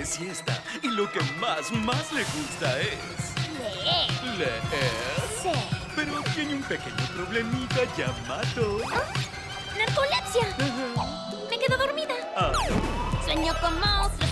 es siesta y lo que más, más le gusta es Leer. leer. Sí. Pero tiene un pequeño problemita llamado... Narcolepsia. Me quedo dormida. Ah, Sueño con monstruos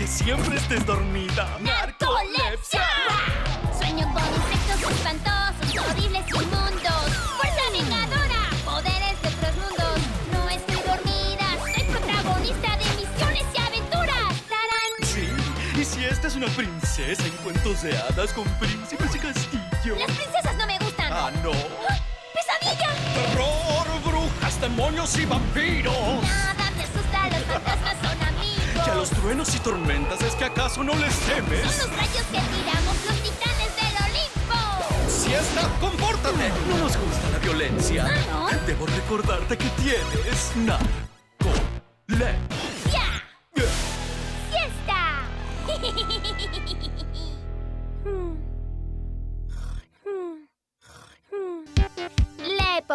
que siempre estés dormida. ¡Narcolepsia! Sueño con insectos espantosos, horribles inmundos. ¡Fuerza vengadora! Poderes de otros mundos. No estoy dormida, soy protagonista de misiones y aventuras. ¡Tarán! Sí, y si esta es una princesa en cuentos de hadas con príncipes y castillo. Las princesas no me gustan. Ah, no. ¡Ah! ¡Pesadilla! Terror, brujas, demonios y vampiros. Nada los truenos y tormentas es que acaso no les Son temes. los rayos que tiramos los titanes del Olimpo. Siesta, compórtate. No nos gusta la violencia. Ah, ¿no? Debo recordarte que tienes narcolepsia. ¡Ya! ¡Siesta! La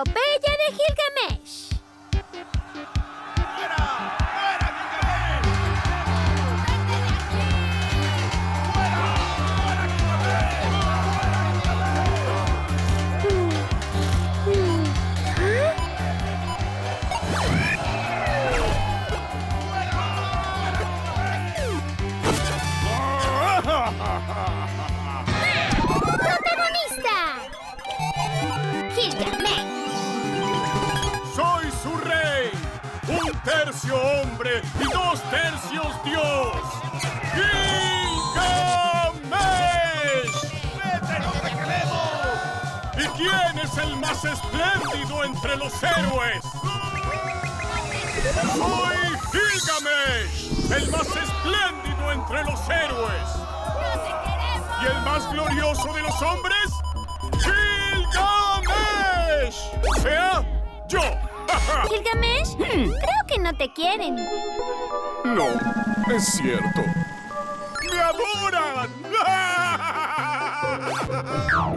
es el más espléndido entre los héroes? ¡Soy Gilgamesh! ¡El más espléndido entre los héroes! ¡No te queremos! ¿Y el más glorioso de los hombres? ¡Gilgamesh! O sea, yo. Gilgamesh, creo que no te quieren. No, es cierto. ¡Me adoran!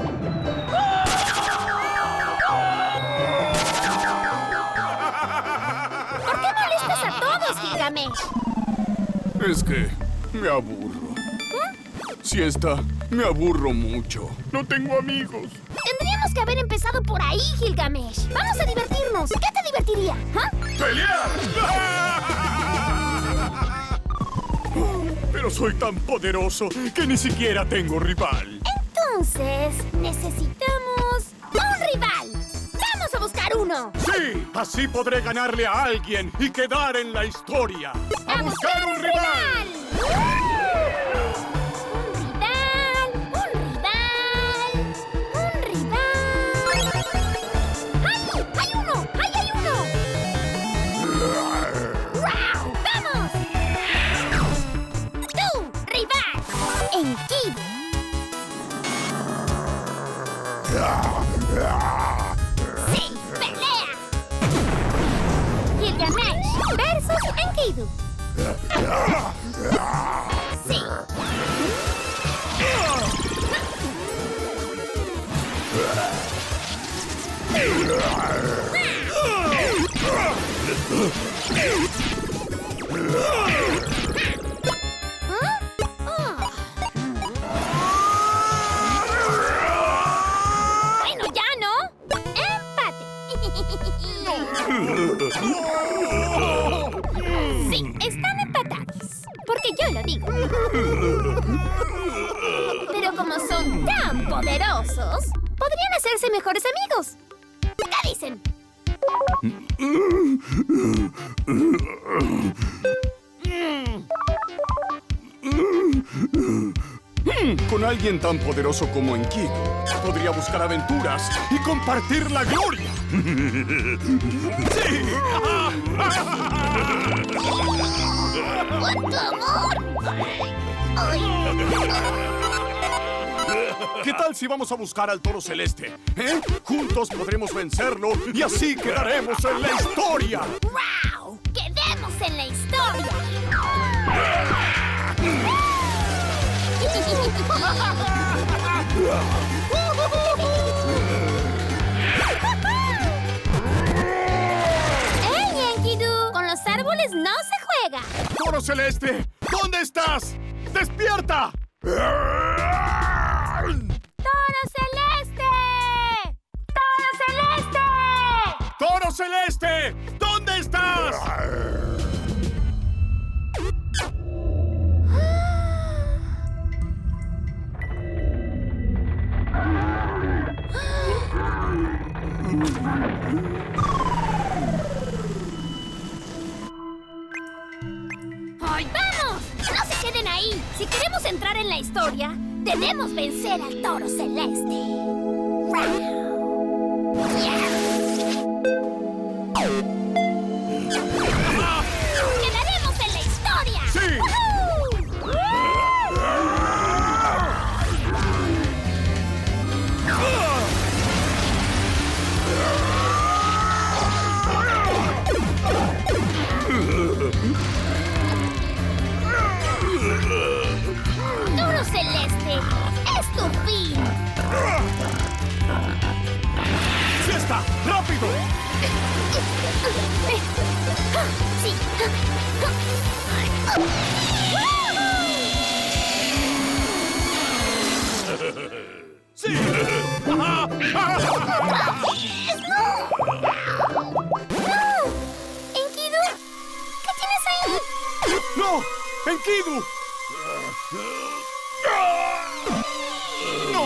Es que me aburro. Siesta, me aburro mucho. No tengo amigos. Tendríamos que haber empezado por ahí, Gilgamesh. Vamos a divertirnos. ¿Qué te divertiría? ¿Ah? ¡Pelear! Pero soy tan poderoso que ni siquiera tengo rival. Entonces, necesitamos uno! Sí, así podré ganarle a alguien y quedar en la historia. ¡A buscar un rival! Un rival, versus Enkidu. Sí. Bueno, ya no. Empate. poderosos, podrían hacerse mejores amigos. ¿Qué dicen? Con alguien tan poderoso como Enkidu, podría buscar aventuras y compartir la gloria. ¡Sí! ¡Cuánto amor! Ay. ¿Qué tal si vamos a buscar al toro celeste? ¿Eh? Juntos podremos vencerlo y así quedaremos en la historia. ¡Wow! ¡Quedemos en la historia! ¡Ey, Enkidu! Con los árboles no se juega. ¡Toro Celeste! ¿Dónde estás? ¡Despierta! Celeste! ¿Dónde estás? ¡Ay, vamos! ¡No se queden ahí! Si queremos entrar en la historia, debemos vencer al toro celeste. ¡Sí! Enkidu, ¿qué tienes ahí? ¡No! ¡Enkidu! ¡No!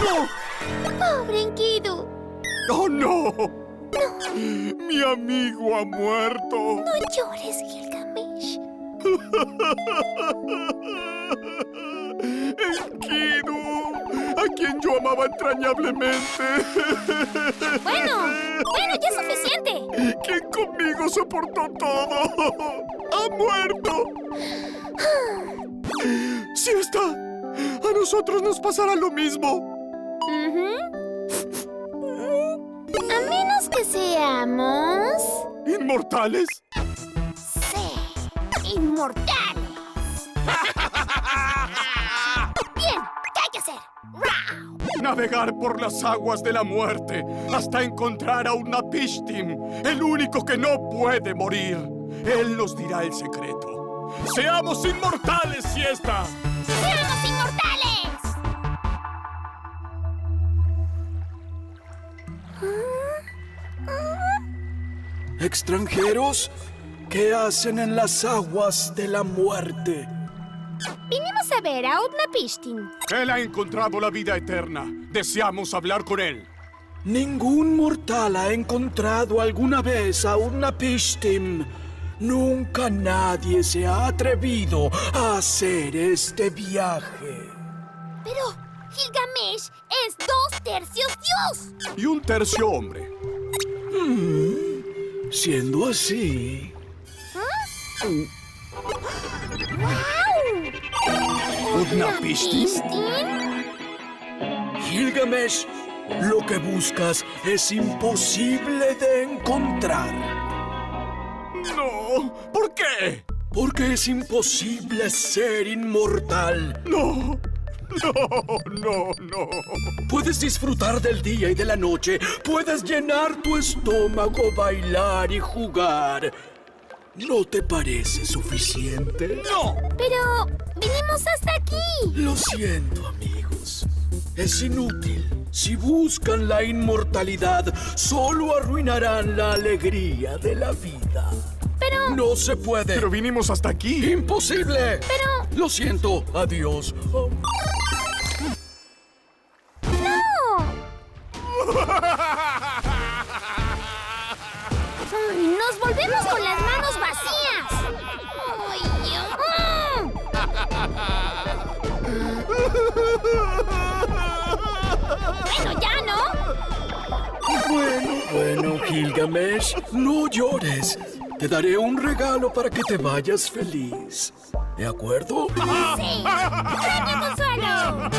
¡No! Pobre Enkidu. ¡Oh, no! ¡Mi amigo ha muerto! No llores, Gilgamesh. ¡Enkidu! A quien yo amaba entrañablemente. Bueno, bueno, ya es suficiente. Quien conmigo soportó todo. ¡Ha muerto! ¡Sí está! A nosotros nos pasará lo mismo. Ujú. A que seamos... ¿Inmortales? Sí, inmortales. Bien, ¿qué hay que hacer? ¡Rau! Navegar por las aguas de la muerte hasta encontrar a un Napishtim, el único que no puede morir. Él nos dirá el secreto. ¡Seamos inmortales, siesta! ¡Seamos inmortales! ¿Extranjeros? ¿Qué hacen en las aguas de la muerte? Vinimos a ver a Utnapishtim. Él ha encontrado la vida eterna. Deseamos hablar con él. Ningún mortal ha encontrado alguna vez a un Napishtim. Nunca nadie se ha atrevido a hacer este viaje. Pero Gilgamesh es dos tercios Dios. Y un tercio hombre. Siendo así, ¡Wow! ¿Utnapishtim? Gilgamesh, lo que buscas es imposible de encontrar. No. ¿Por qué? Porque es imposible ser inmortal. No. No, no, no. Puedes disfrutar del día y de la noche. Puedes llenar tu estómago, bailar y jugar. ¿No te parece suficiente? No. Pero vinimos hasta aquí. Lo siento, amigos. Es inútil. Si buscan la inmortalidad, solo arruinarán la alegría de la vida. Pero, No se puede. Pero vinimos hasta aquí. ¡Imposible! pero, Lo siento. Adiós. Oh. Gilgamesh, no llores. Te daré un regalo para que te vayas feliz. ¿De acuerdo? Sí. ¡Premio!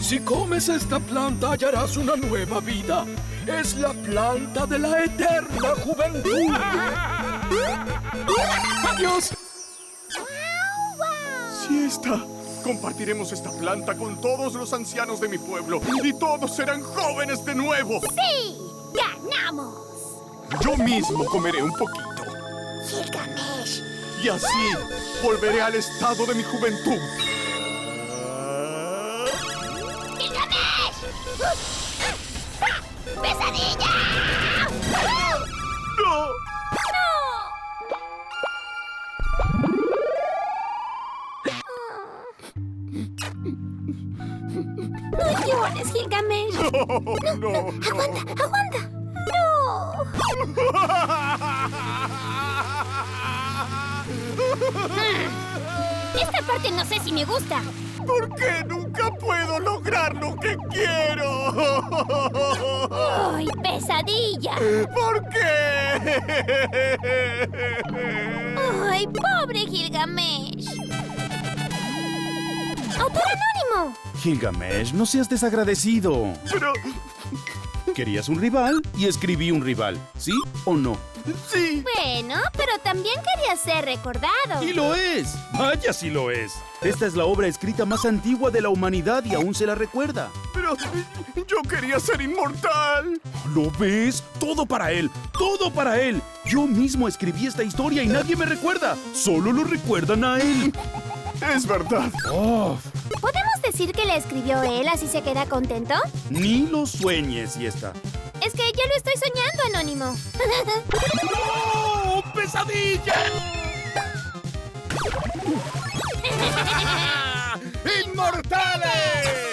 Si comes esta planta hallarás una nueva vida. Es la planta de la eterna juventud. Adiós. Siesta. Compartiremos esta planta con todos los ancianos de mi pueblo y todos serán jóvenes de nuevo. ¡Sí! ¡Ganamos! Yo mismo comeré un poquito. Gilgamesh. Y así volveré al estado de mi juventud. ¡Gilgamesh! ¡Pesadilla! ¡No! No Gilgamesh. ¡No! ¡No! Aguanta, aguanta. No. Esta parte no sé si me gusta. ¿Por qué nunca puedo lograr lo que quiero? ¡Ay, pesadilla! ¿Por qué? ¡Ay, pobre Gilgamesh! ¡Autor anónimo! Gilgamesh, no seas desagradecido. Pero Querías un rival y escribí un rival, ¿sí o no? sí, Bueno, pero también quería ser recordado. ¡Y lo es! ¡Vaya si lo es! Esta es la obra escrita más antigua de la humanidad y aún se la recuerda. pero yo quería ser inmortal. ¿Lo ves? Todo para él, todo para él. Yo mismo escribí esta historia y nadie me recuerda. Solo lo recuerdan a él. Es verdad. Oh, ¿Podemos decir que la escribió él así se queda contento? ni lo sueñes, y está. Es que ya lo estoy soñando, anónimo. ¡Oh, pesadilla! ¡Inmortales!